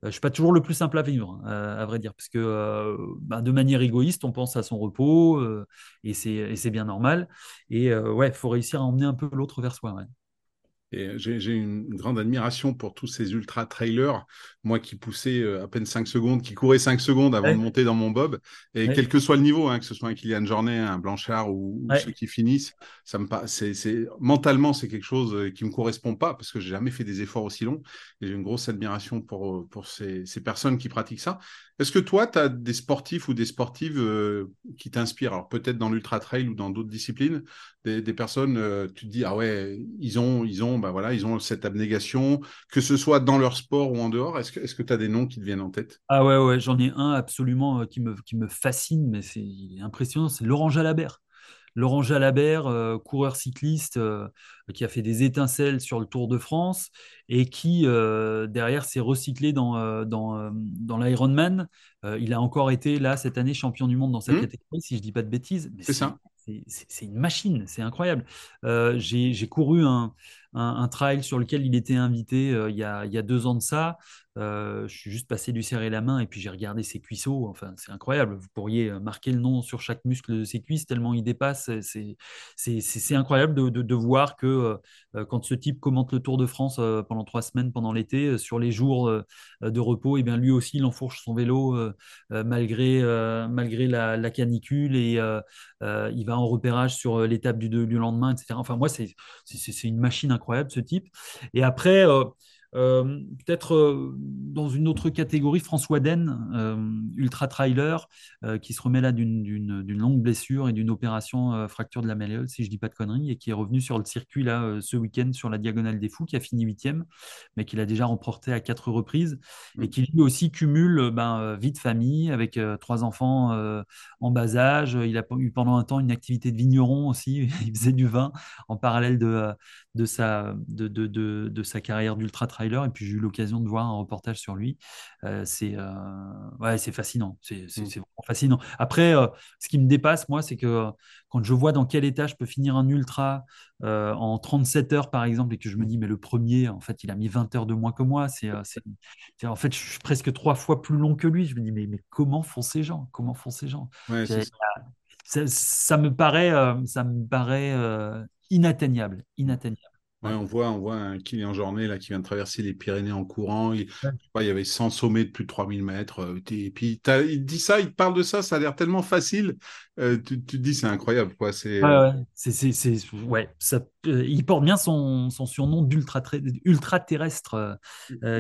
euh, je suis pas toujours le plus simple à vivre, à vrai dire, parce que bah, de manière égoïste, on pense à son repos et c'est bien normal. Et ouais, il faut réussir à emmener un peu l'autre vers soi. Et j'ai une grande admiration pour tous ces ultra trailers, moi qui poussais à peine 5 secondes, qui courais 5 secondes avant de monter dans mon bob. Et quel que soit le niveau, hein, que ce soit un Kylian Jornet, un Blanchard ou, ceux qui finissent, ça me c'est mentalement c'est quelque chose qui me correspond pas parce que j'ai jamais fait des efforts aussi longs. Et j'ai une grosse admiration pour pour ces, ces personnes qui pratiquent ça. Est-ce que toi, tu as des sportifs ou des sportives euh, qui t'inspirent? Alors peut-être dans l'ultra trail ou dans d'autres disciplines, des, personnes, euh, tu te dis ah ouais, ils ont, ils ont, bah voilà, ils ont cette abnégation, que ce soit dans leur sport ou en dehors. Est-ce que, est-ce que tu as des noms qui te viennent en tête? Ah ouais, ouais, j'en ai un absolument euh, qui me, qui me fascine, mais c'est impressionnant, c'est Laurent Jalabert. Laurent Jalabert, euh, coureur cycliste euh, qui a fait des étincelles sur le Tour de France et qui, euh, derrière, s'est recyclé dans, dans, dans l'Ironman. il a encore été, là, cette année, champion du monde dans cette mmh. catégorie, si je ne dis pas de bêtises. C'est ça. C'est une machine, c'est incroyable. J'ai couru un, un, trail sur lequel il était invité il, y a, il, y a, deux ans de ça. Euh, je suis juste passé lui serrer la main et puis j'ai regardé ses cuisseaux. Enfin, c'est incroyable. Vous pourriez euh, marquer le nom sur chaque muscle de ses cuisses tellement il dépasse. C'est incroyable de, de, voir que euh, quand ce type commente le Tour de France pendant trois semaines pendant l'été, sur les jours de repos, et eh bien lui aussi il enfourche son vélo malgré, malgré la, canicule et il va en repérage sur l'étape du, du, lendemain, etc. Enfin, moi, c'est une machine incroyable ce type. Et après, euh, peut-être euh, dans une autre catégorie, François Den, euh, ultra trailer, qui se remet là d'une longue blessure et d'une opération fracture de la malléole, si je dis pas de conneries, et qui est revenu sur le circuit là ce week-end sur la Diagonale des Fous, qui a fini huitième, mais qu'il a déjà remporté à quatre reprises, et qui lui aussi cumule ben, vie de famille avec trois enfants en bas âge. Il a eu pendant un temps une activité de vigneron aussi, [laughs] il faisait du vin en parallèle de, de, sa, de, de, de sa carrière d'ultra trailer et puis j'ai eu l'occasion de voir un reportage sur lui. Euh, c'est euh, ouais, c'est fascinant, c'est mmh. vraiment fascinant. Après, euh, ce qui me dépasse, moi, c'est que quand je vois dans quel état je peux finir un ultra en 37 heures, par exemple, et que je me dis, mais le premier, en fait, il a mis 20 heures de moins que moi, c'est en fait, je suis presque trois fois plus long que lui. Je me dis, mais, mais comment font ces gens? Comment font ces gens? Ça. Ça, me paraît, ça me paraît inatteignable, inatteignable on voit, on voit un Kylian Jornet là, qui vient de traverser les Pyrénées en courant. Il, il y avait 100 sommets de plus de 3000 mètres. Euh, et puis, il dit ça, il parle de ça, ça a l'air tellement facile. Euh, tu, te dis, c'est incroyable. Quoi. C'est, ouais, euh, ouais. ça, il porte bien son, son surnom d'ultra ultra terrestre,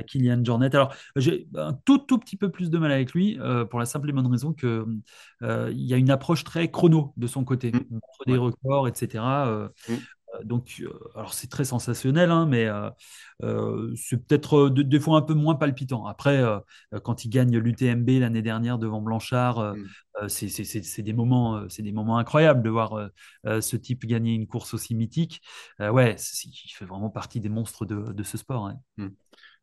Kylian Jornet. Alors, j'ai un tout, tout petit peu plus de mal avec lui pour la simple et bonne raison qu'il y a une approche très chrono de son côté, mmh. des records, etc. donc, euh, alors c'est très sensationnel, hein, mais euh, c'est peut-être des fois un peu moins palpitant. Après, quand il gagne l'UTMB l'année dernière devant Blanchard, mm. c'est des moments, c'est des moments incroyables de voir ce type gagner une course aussi mythique. ouais, il fait vraiment partie des monstres de, ce sport. Mm.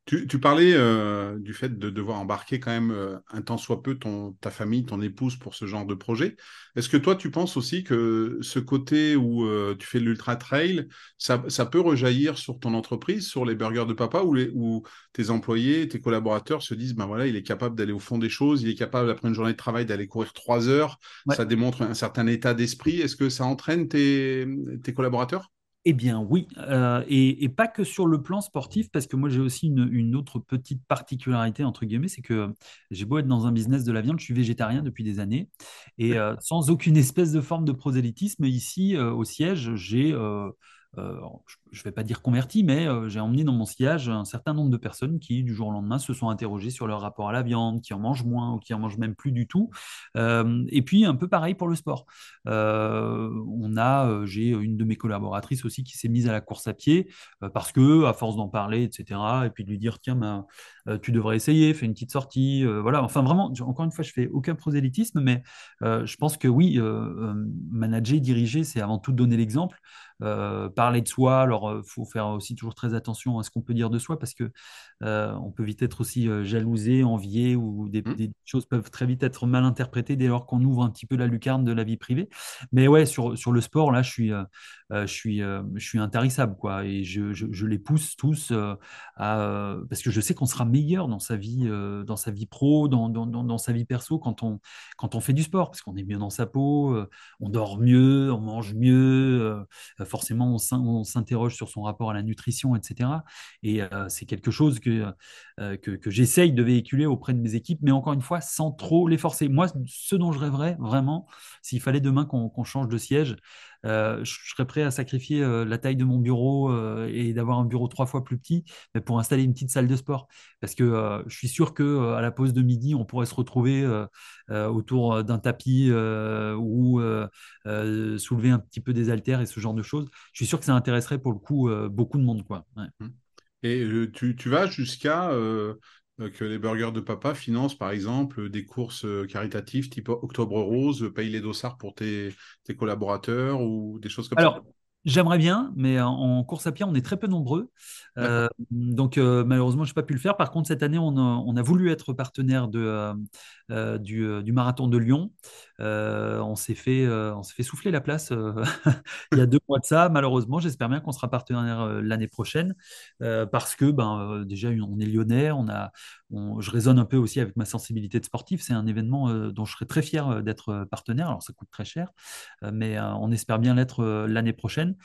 Tu, parlais euh, du fait de devoir embarquer quand même euh, un temps soit peu ton, ta famille, ton épouse pour ce genre de projet. Est-ce que toi, tu penses aussi que ce côté où euh, tu fais de l'ultra trail, ça, peut rejaillir sur ton entreprise, sur les burgers de papa, où, les, où tes employés, tes collaborateurs se disent, ben voilà, il est capable d'aller au fond des choses, il est capable après une journée de travail d'aller courir trois heures. Ça démontre un certain état d'esprit. Est-ce que ça entraîne tes, tes collaborateurs? Eh bien oui, euh, et, pas que sur le plan sportif, parce que moi j'ai aussi une, autre petite particularité, entre guillemets, c'est que j'ai beau être dans un business de la viande, je suis végétarien depuis des années, et euh, sans aucune espèce de forme de prosélytisme, ici euh, au siège, j'ai euh, je ne vais pas dire converti, mais euh, j'ai emmené dans mon sillage un certain nombre de personnes qui, du jour au lendemain, se sont interrogées sur leur rapport à la viande, qui en mangent moins ou qui en mangent même plus du tout. Euh, et puis, un peu pareil pour le sport. on a, j'ai une de mes collaboratrices aussi qui s'est mise à la course à pied parce que, à force d'en parler, etc., et puis de lui dire, tiens, ben, tu devrais essayer, fais une petite sortie. voilà, enfin, vraiment, encore une fois, je fais aucun prosélytisme, mais je pense que oui, manager, diriger, c'est avant tout donner l'exemple. Euh, parler de soi, alors il euh, faut faire aussi toujours très attention à ce qu'on peut dire de soi parce que euh, on peut vite être aussi jalousé, envié ou des, mmh. des, choses peuvent très vite être mal interprétées dès lors qu'on ouvre un petit peu la lucarne de la vie privée. Mais ouais, sur, sur le sport, là, je suis, je suis, je suis intarissable quoi et je, je, les pousse tous à, parce que je sais qu'on sera meilleur dans sa vie, dans sa vie pro, dans, dans, dans, sa vie perso quand on, quand on fait du sport parce qu'on est mieux dans sa peau, on dort mieux, on mange mieux forcément on s'interroge sur son rapport à la nutrition, etc. Et euh, c'est quelque chose que, euh, que, j'essaye de véhiculer auprès de mes équipes, mais encore une fois, sans trop les forcer. Moi, ce dont je rêverais vraiment, s'il fallait demain qu'on change de siège, je serais prêt à sacrifier euh, la taille de mon bureau euh, et d'avoir un bureau trois fois plus petit pour installer une petite salle de sport. Parce que je suis sûr que à la pause de midi, on pourrait se retrouver autour d'un tapis ou soulever un petit peu des haltères et ce genre de choses. Je suis sûr que ça intéresserait pour le coup beaucoup de monde. Quoi. Mmh. Et tu, vas jusqu'à euh, que les burgers de papa financent par exemple des courses euh, caritatives type Octobre Rose, paye les dossards pour tes, collaborateurs ou des choses comme ça J'aimerais bien, mais en course à pied, on est très peu nombreux. Euh, donc, euh, malheureusement, je n'ai pas pu le faire. Par contre, cette année, on a, voulu être partenaire de, euh, du, marathon de Lyon. On s'est fait, on fait souffler la place [laughs] il y a deux mois de ça. Malheureusement, j'espère bien qu'on sera partenaire l'année prochaine parce que, ben, déjà, on est lyonnais. On a, je raisonne un peu aussi avec ma sensibilité de sportif. C'est un événement dont je serais très fier d'être partenaire. Alors, ça coûte très cher, mais on espère bien l'être l'année prochaine.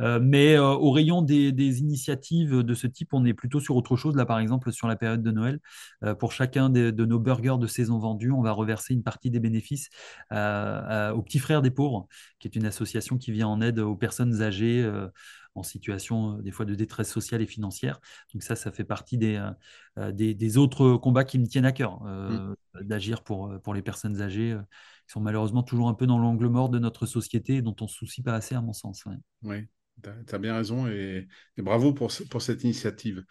Euh, mais euh, au rayon des, initiatives de ce type, on est plutôt sur autre chose. Là, par exemple, sur la période de Noël, euh, pour chacun de, nos burgers de saison vendus, on va reverser une partie des bénéfices aux petits frères des pauvres, qui est une association qui vient en aide aux personnes âgées en situation des fois de détresse sociale et financière. Donc ça, ça fait partie des, des, autres combats qui me tiennent à cœur, mmh. d'agir pour, pour les personnes âgées qui sont malheureusement toujours un peu dans l'angle mort de notre société et dont on ne se soucie pas assez à mon sens. Oui, tu as bien raison et, bravo pour, pour cette initiative.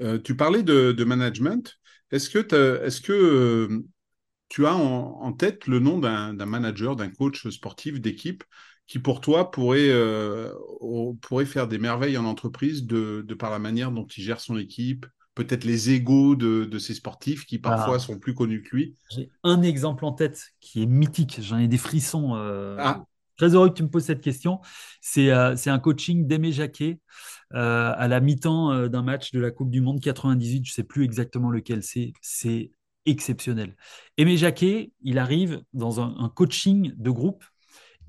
Euh, tu parlais de, management. Est-ce que, est que euh, tu as en, tête le nom d'un manager, d'un coach sportif d'équipe qui pour toi pourrait, euh, pourrait faire des merveilles en entreprise de, par la manière dont il gère son équipe, peut-être les égaux de, ces sportifs qui parfois sont plus connus que lui? J'ai un exemple en tête qui est mythique, j'en ai des frissons. Ah. Très heureux que tu me poses cette question. C'est euh, un coaching d'Aimé Jacquet euh, à la mi-temps euh, d'un match de la Coupe du Monde 98. Je ne sais plus exactement lequel c'est. C'est exceptionnel. Aimé Jacquet, il arrive dans un, coaching de groupe.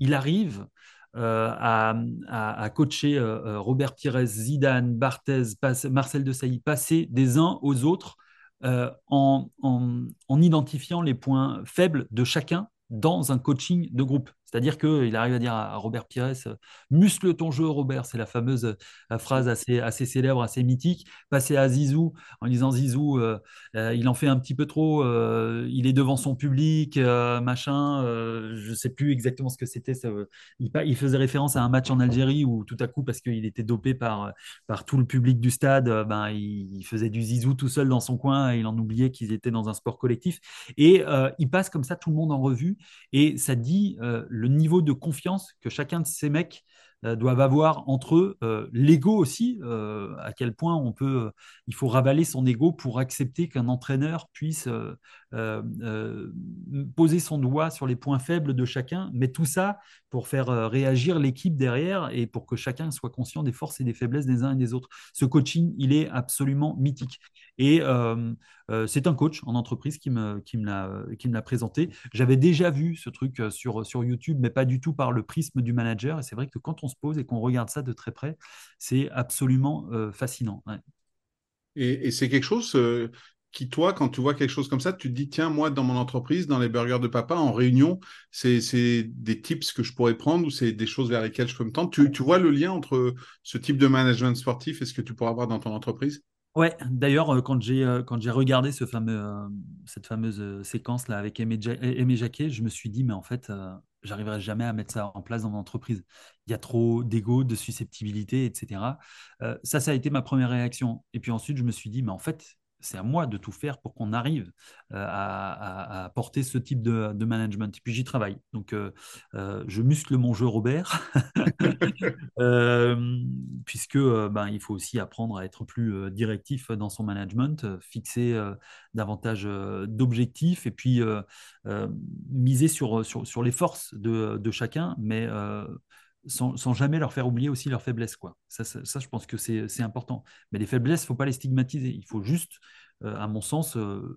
Il arrive à, coacher Robert Pires, Zidane, Barthez, Marcel Desailly, passer des uns aux autres en, identifiant les points faibles de chacun dans un coaching de groupe. C'est-à-dire qu'il arrive à dire à Robert Pires, muscle ton jeu, Robert, c'est la fameuse euh, phrase assez, assez célèbre, assez mythique. Passer à Zizou en disant Zizou, euh, euh, il en fait un petit peu trop, il est devant son public, machin, je ne sais plus exactement ce que c'était. Il, il, faisait référence à un match en Algérie où tout à coup, parce qu'il était dopé par, par tout le public du stade, ben, il, faisait du Zizou tout seul dans son coin et il en oubliait qu'ils étaient dans un sport collectif. Et il passe comme ça tout le monde en revue et ça dit le niveau de confiance que chacun de ces mecs doivent avoir entre eux l'ego aussi, à quel point on peut, il faut ravaler son ego pour accepter qu'un entraîneur puisse poser son doigt sur les points faibles de chacun, mais tout ça pour faire réagir l'équipe derrière et pour que chacun soit conscient des forces et des faiblesses des uns et des autres. Ce coaching, il est absolument mythique. Et c'est un coach en entreprise qui me, l'a présenté. J'avais déjà vu ce truc sur, sur YouTube, mais pas du tout par le prisme du manager. Et c'est vrai que quand on se pose et qu'on regarde ça de très près, c'est absolument fascinant. Et, c'est quelque chose qui, toi, quand tu vois quelque chose comme ça, tu te dis, tiens, moi, dans mon entreprise, dans les burgers de papa, en réunion, c'est des tips que je pourrais prendre ou c'est des choses vers lesquelles je peux me tendre. Tu, tu vois le lien entre ce type de management sportif et ce que tu pourras avoir dans ton entreprise? Ouais, d'ailleurs, euh, quand j'ai euh, quand j'ai regardé ce fameux, euh, cette fameuse séquence là avec Aimé, Jacquet, je me suis dit, mais en fait, j'arriverai jamais à mettre ça en place dans mon entreprise. Il y a trop d'ego, de susceptibilité, etc. ça, ça a été ma première réaction. Et puis ensuite, je me suis dit, mais en fait, c'est à moi de tout faire pour qu'on arrive euh, à, porter ce type de, management. Et puis j'y travaille. Donc euh, euh, je muscle mon jeu Robert, [laughs] puisque ben, il faut aussi apprendre à être plus directif dans son management, fixer davantage d'objectifs et puis miser sur, les forces de, de chacun, mais sans, jamais leur faire oublier aussi leurs faiblesses. Quoi. Ça, ça, je pense que c'est important. Mais les faiblesses, il ne faut pas les stigmatiser. Il faut juste, euh, à mon sens, euh,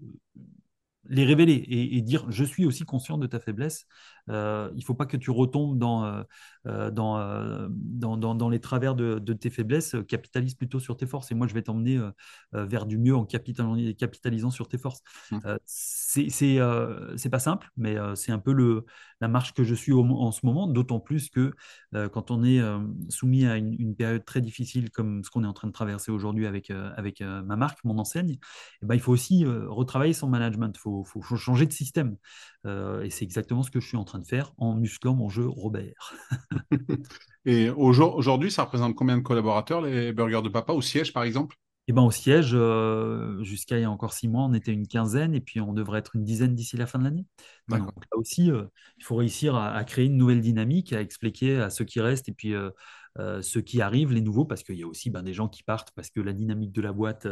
les révéler et, dire je suis aussi conscient de ta faiblesse. Euh, il ne faut pas que tu retombes dans, euh, euh, dans, dans, dans, les travers de, de, tes faiblesses. Capitalise plutôt sur tes forces et moi je vais t'emmener vers du mieux en capitalisant sur tes forces. Mmh. c'est c'est pas simple, mais c'est un peu le, la marche que je suis en ce moment, d'autant plus que quand on est soumis à une, période très difficile comme ce qu'on est en train de traverser aujourd'hui avec, avec ma marque, mon enseigne, eh ben, il faut aussi retravailler son management. Il faut faut, changer de système. Euh, et c'est exactement ce que je suis en train de faire en musclant mon jeu Robert. [laughs] et aujourd'hui, ça représente combien de collaborateurs, les burgers de papa, au siège par exemple? Eh ben, au siège, euh, jusqu'à il y a encore six mois, on était une quinzaine et puis on devrait être une dizaine d'ici la fin de l'année. Donc là aussi, euh, il faut réussir à, à, créer une nouvelle dynamique, à expliquer à ceux qui restent et puis euh, ceux qui arrivent, les nouveaux, parce qu'il y a aussi ben, des gens qui partent parce que la dynamique de la boîte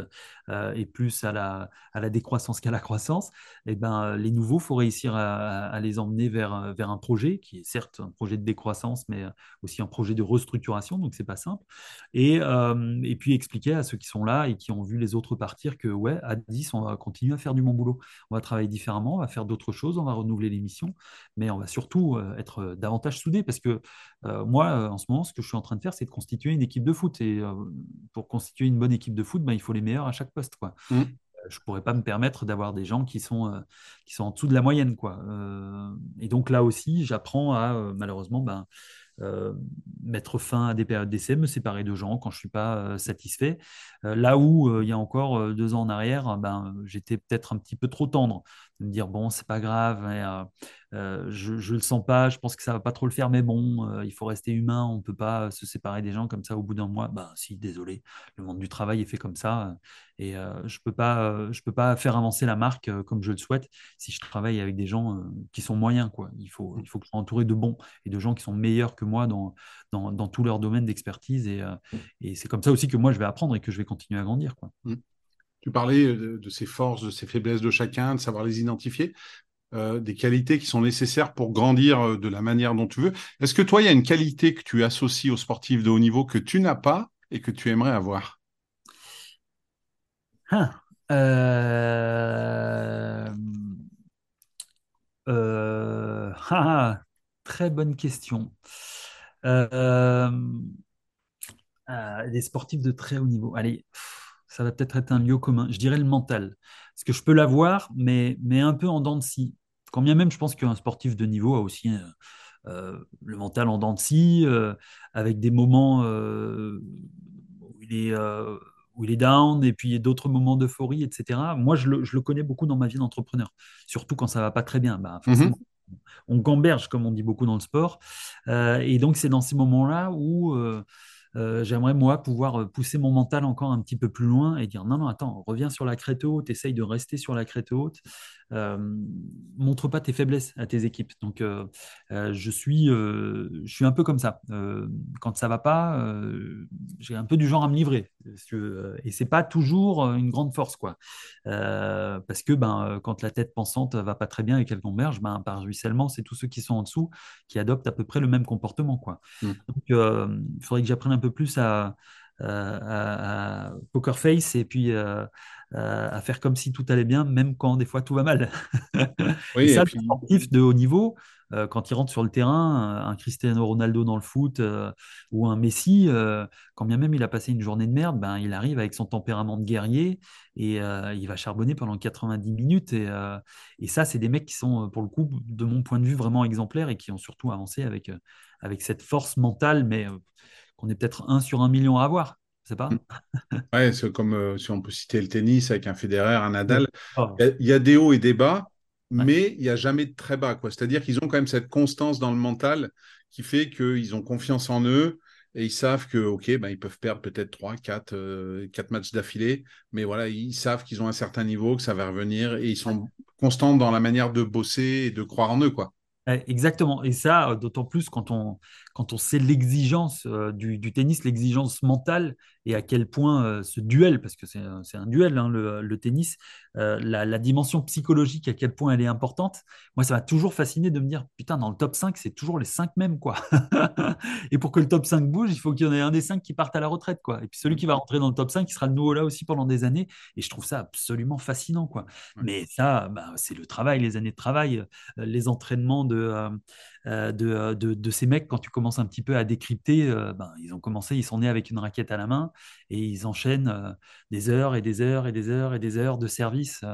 euh, est plus à la, à la décroissance qu'à la croissance, et eh ben, les nouveaux, faut réussir à, les emmener vers, vers un projet qui est certes un projet de décroissance, mais aussi un projet de restructuration, donc c'est pas simple. Et, euh, et puis expliquer à ceux qui sont là et qui ont vu les autres partir que, ouais, à 10, on va continuer à faire du bon boulot. On va travailler différemment, on va faire d'autres choses, on va renouveler les missions, mais on va surtout être davantage soudés parce que moi, en ce moment, ce que je suis en train de faire, c'est de constituer une équipe de foot. Et euh, pour constituer une bonne équipe de foot, ben, il faut les meilleurs à chaque poste. Quoi. Mmh. Euh, je ne pourrais pas me permettre d'avoir des gens qui sont, euh, qui sont en dessous de la moyenne. Quoi. et donc là aussi, j'apprends à, malheureusement, ben, mettre fin à des périodes d'essai, me séparer de gens quand je ne suis pas satisfait. là où, il y a encore deux ans en arrière, ben, j'étais peut-être un petit peu trop tendre de me dire bon c'est pas grave euh, euh, je, ne le sens pas je pense que ça va pas trop le faire mais bon euh, il faut rester humain on peut pas se séparer des gens comme ça au bout d'un mois. Ben si désolé le monde du travail est fait comme ça et je peux pas je peux pas faire avancer la marque comme je le souhaite si je travaille avec des gens qui sont moyens quoi. Il faut il faut que je sois entouré de bons et de gens qui sont meilleurs que moi dans dans, dans tout leur domaine d'expertise et, et c'est comme ça aussi que moi je vais apprendre et que je vais continuer à grandir quoi. Mmh. Tu parlais euh, de, ces forces, de ces faiblesses de chacun, de savoir les identifier. Euh, des qualités qui sont nécessaires pour grandir euh, de la manière dont tu veux. Est-ce que toi, il y a une qualité que tu associes aux sportifs de haut niveau que tu n'as pas et que tu aimerais avoir? Ah, ah, Très bonne question. des sportifs de très haut niveau. Allez ça va peut-être être un lieu commun. Je dirais le mental. Parce que je peux l'avoir, mais, mais un peu en dents de scie. Quand bien même, je pense qu'un sportif de niveau a aussi euh, euh, le mental en dents de scie, euh, avec des moments où, il est, où il est down, et puis d'autres moments d'euphorie, etc. Moi, je le, je le, connais beaucoup dans ma vie d'entrepreneur, surtout quand ça va pas très bien. Bah, mhm. On gamberge, comme on dit beaucoup dans le sport. et donc, c'est dans ces moments-là où euh, j'aimerais, moi, pouvoir euh, pousser mon mental encore un petit peu plus loin et dire non, non, attends, reviens sur la crête haute, essaye de rester sur la crête haute, montre pas tes faiblesses à tes équipes. Donc, je, suis, je suis un peu comme ça. quand ça va pas, j'ai un peu du genre à me livrer. Et c'est pas toujours une grande force, quoi. parce que ben, quand la tête pensante va pas très bien et qu'elle converge, ben, par ruissellement, c'est tous ceux qui sont en dessous qui adoptent à peu près le même comportement, quoi. Mmh. Donc, il faudrait que j'apprenne un peu plus à, à, poker face et puis à faire comme si tout allait bien, même quand des fois tout va mal. Oui, et ça, puis... sportif de haut niveau, quand il rentre sur le terrain, un Cristiano Ronaldo dans le foot ou un Messi, quand bien même il a passé une journée de merde, ben, il arrive avec son tempérament de guerrier et il va charbonner pendant 90 minutes. Et, et ça, c'est des mecs qui sont, pour le coup, de mon point de vue, vraiment exemplaires et qui ont surtout avancé avec, avec cette force mentale, mais qu'on est peut-être un sur un million à avoir. Je sais pas? Mm. ouais, c'est comme euh, si on peut citer le tennis avec un Federer, un Nadal. Oh. Il y, a des hauts et des bas, mais il n'y a jamais de très bas. C'est-à-dire qu'ils ont quand même cette constance dans le mental qui fait qu'ils ont confiance en eux et ils savent que, OK, ben, ils peuvent perdre peut-être 3, 4, 4 matchs d'affilée, mais voilà, ils savent qu'ils ont un certain niveau, que ça va revenir et ils sont constants dans la manière de bosser et de croire en eux. quoi. Exactement. Et ça, d'autant plus quand on, quand on sait l'exigence euh, du, tennis, l'exigence mentale et à quel point euh, ce duel, parce que c'est un duel, hein, le, tennis, euh, la, dimension psychologique, à quel point elle est importante. Moi, ça m'a toujours fasciné de me dire, putain, dans le top 5, c'est toujours les 5 mêmes, quoi. [laughs] et pour que le top 5 bouge, il faut qu'il y en ait un des 5 qui parte à la retraite, quoi. Et puis celui qui va rentrer dans le top 5, il sera le nouveau là aussi pendant des années. Et je trouve ça absolument fascinant, quoi. Mais ça, bah, c'est le travail, les années de travail, les entraînements de euh, euh, de, de, ces mecs, quand tu commences un petit peu à décrypter, euh, ben, ils ont commencé, ils sont nés avec une raquette à la main et ils enchaînent des heures et des heures et des heures et des heures de service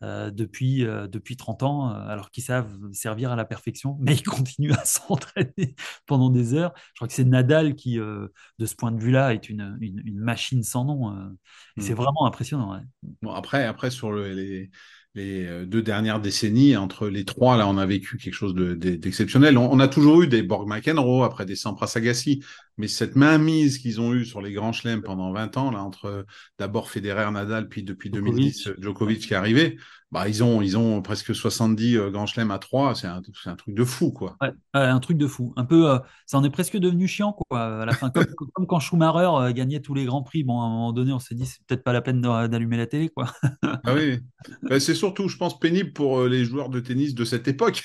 depuis, depuis 30 ans, alors qu'ils savent servir à la perfection, [laughs] mais ils continuent à s'entraîner [laughs] pendant des heures. Je crois que c'est Nadal qui, de ce point de vue-là, est une, une, machine sans nom. C'est mmh. vraiment impressionnant. Bon, après, après, sur le, les les euh, deux dernières décennies, entre les trois, là, on a vécu quelque chose d'exceptionnel. on, a toujours eu des Borg McEnroe, après des Sampras Agassi, mais cette mainmise qu'ils ont eue sur les grands chelems pendant 20 ans, là, entre d'abord Federer, Nadal, puis depuis 2010, Djokovic qui est arrivé, bah, ils, ont, ils ont presque 70 euh, grands chelems à trois. C'est un, un, truc de fou, quoi. un truc de fou. Un peu, euh, ça en est presque devenu chiant, quoi, à la fin. Comme, [laughs] quand Schumacher gagnait tous les grands prix. Bon, à un moment donné, on s'est dit, c'est peut-être pas la peine d'allumer la télé, quoi. ah oui. Bah, c'est surtout, je pense, pénible pour les joueurs de tennis de cette époque.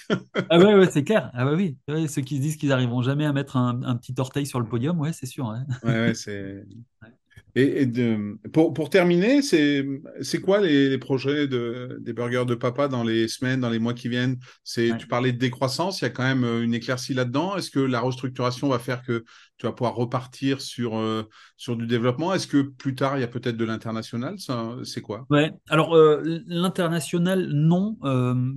ah ouais, ouais c'est clair. Ah bah oui. ceux qui se disent qu'ils n'arriveront jamais à mettre un, un, petit orteil sur le podium, ouais, c'est sûr. Ouais, c'est. [laughs] Et, pour, pour, terminer, c'est quoi les, les, projets de, des burgers de papa dans les semaines, dans les mois qui viennent? C'est Tu parlais de décroissance, il y a quand même euh, une éclaircie là-dedans. Est-ce que la restructuration va faire que tu vas pouvoir repartir sur, euh, sur du développement Est-ce que plus tard, il y a peut-être de l'international C'est quoi? Ouais, alors euh, l'international, non,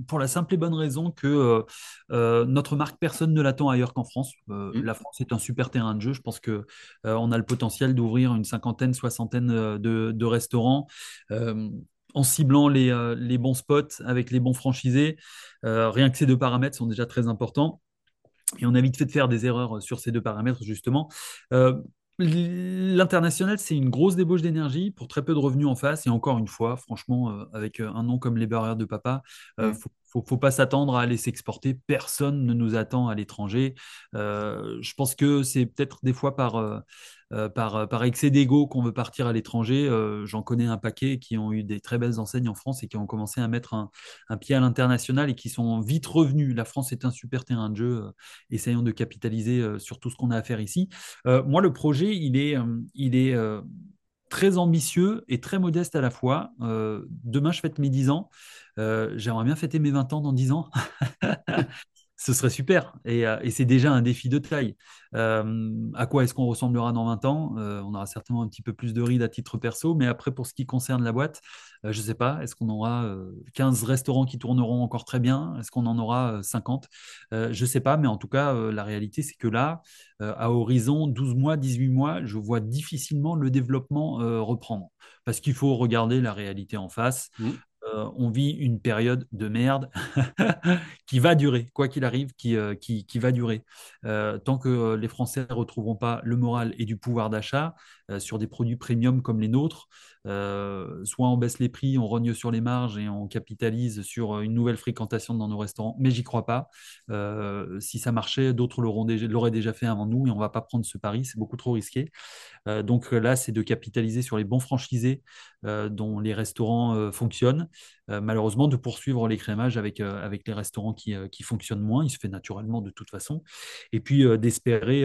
pour la simple et bonne raison que notre marque, personne ne l'attend ailleurs qu'en France. Mmh. La France est un super terrain de jeu. Je pense qu'on on a le potentiel d'ouvrir une cinquantaine soixantaine euh, de, restaurants euh, en ciblant euh, les, bons spots avec les bons franchisés. rien que ces deux paramètres sont déjà très importants. Et on a vite fait de faire des erreurs sur ces deux paramètres, justement. L'international, c'est une grosse débauche d'énergie pour très peu de revenus en face. Et encore une fois, franchement, avec un nom comme les barrières de papa, il ne faut, faut, pas s'attendre à aller s'exporter. Personne ne nous attend à l'étranger. je pense que c'est peut-être des fois par euh, par, par, excès d'ego qu'on veut partir à l'étranger. Euh, j'en connais un paquet qui ont eu des très belles enseignes en France et qui ont commencé à mettre un, pied à l'international et qui sont vite revenus. La France est un super terrain de jeu. Euh, essayons de capitaliser sur tout ce qu'on a à faire ici. moi, le projet, il est, il est très ambitieux et très modeste à la fois. demain, je fête mes 10 ans. J'aimerais bien fêter mes 20 ans dans 10 ans. [laughs] ce serait super. Et, et c'est déjà un défi de taille. Euh, à quoi est-ce qu'on ressemblera dans 20 ans? Euh, On aura certainement un petit peu plus de rides à titre perso, mais après, pour ce qui concerne la boîte, euh, je ne sais pas, est-ce qu'on aura 15 restaurants qui tourneront encore très bien? Est-ce qu'on en aura 50 Je ne sais pas, mais en tout cas, la réalité, c'est que là, à horizon 12 mois, 18 mois, je vois difficilement le développement reprendre. Parce qu'il faut regarder la réalité en face. Mmh. On vit une période de merde [laughs] qui va durer, quoi qu'il arrive, qui, qui, va durer. tant que les Français ne retrouveront pas le moral et du pouvoir d'achat sur des produits premium comme les nôtres, soit on baisse les prix, on rogne sur les marges et on capitalise sur une nouvelle fréquentation dans nos restaurants, mais j'y crois pas. si ça marchait, d'autres l'auraient déjà fait avant nous et on va pas prendre ce pari, c'est beaucoup trop risqué. donc là, c'est de capitaliser sur les bons franchisés dont les restaurants fonctionnent. malheureusement, de poursuivre l'écrémage avec, avec les restaurants qui, fonctionnent moins, il se fait naturellement de toute façon. Et puis d'espérer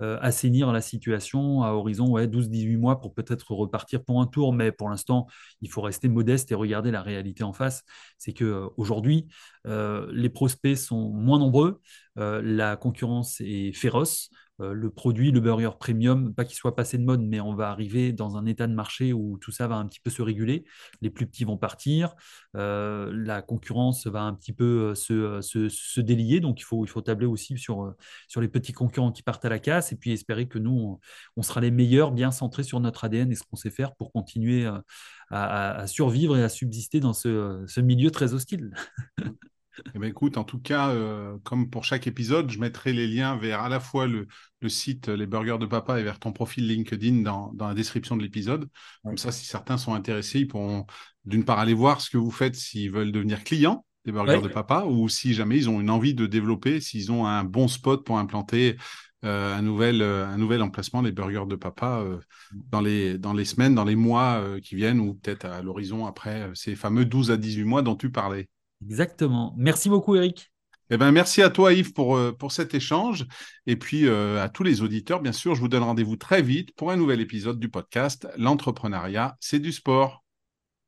assainir la situation à horizon ouais, 12-18 mois pour peut-être repartir pour un tour. Mais pour l'instant, il faut rester modeste et regarder la réalité en face. C'est qu'aujourd'hui, les prospects sont moins nombreux, la concurrence est féroce. Euh, le produit, le burger premium, pas qu'il soit passé de mode, mais on va arriver dans un état de marché où tout ça va un petit peu se réguler. Les plus petits vont partir, euh, la concurrence va un petit peu euh, se, délier, donc il faut, il faut tabler aussi sur, sur les petits concurrents qui partent à la casse et puis espérer que nous, on, sera les meilleurs, bien centrés sur notre ADN et ce qu'on sait faire pour continuer à, survivre et à subsister dans ce, milieu très hostile. Eh ben, écoute, en tout cas, comme pour chaque épisode, je mettrai les liens vers à la fois le, site Les Burgers de Papa et vers ton profil LinkedIn dans, la description de l'épisode. Comme ça, si certains sont intéressés, ils pourront d'une part aller voir ce que vous faites s'ils veulent devenir clients des Burgers de Papa ou si jamais ils ont une envie de développer, s'ils ont un bon spot pour implanter euh, un, nouvel, euh, un nouvel emplacement, les Burgers de Papa, dans, les, dans les semaines, dans les mois qui viennent ou peut-être à l'horizon après ces fameux 12 à 18 mois dont tu parlais. Exactement. Merci beaucoup, Eric. Eh ben, merci à toi, Yves, pour, euh, pour cet échange. Et puis euh, à tous les auditeurs, bien sûr, je vous donne rendez-vous très vite pour un nouvel épisode du podcast L'entrepreneuriat, c'est du sport.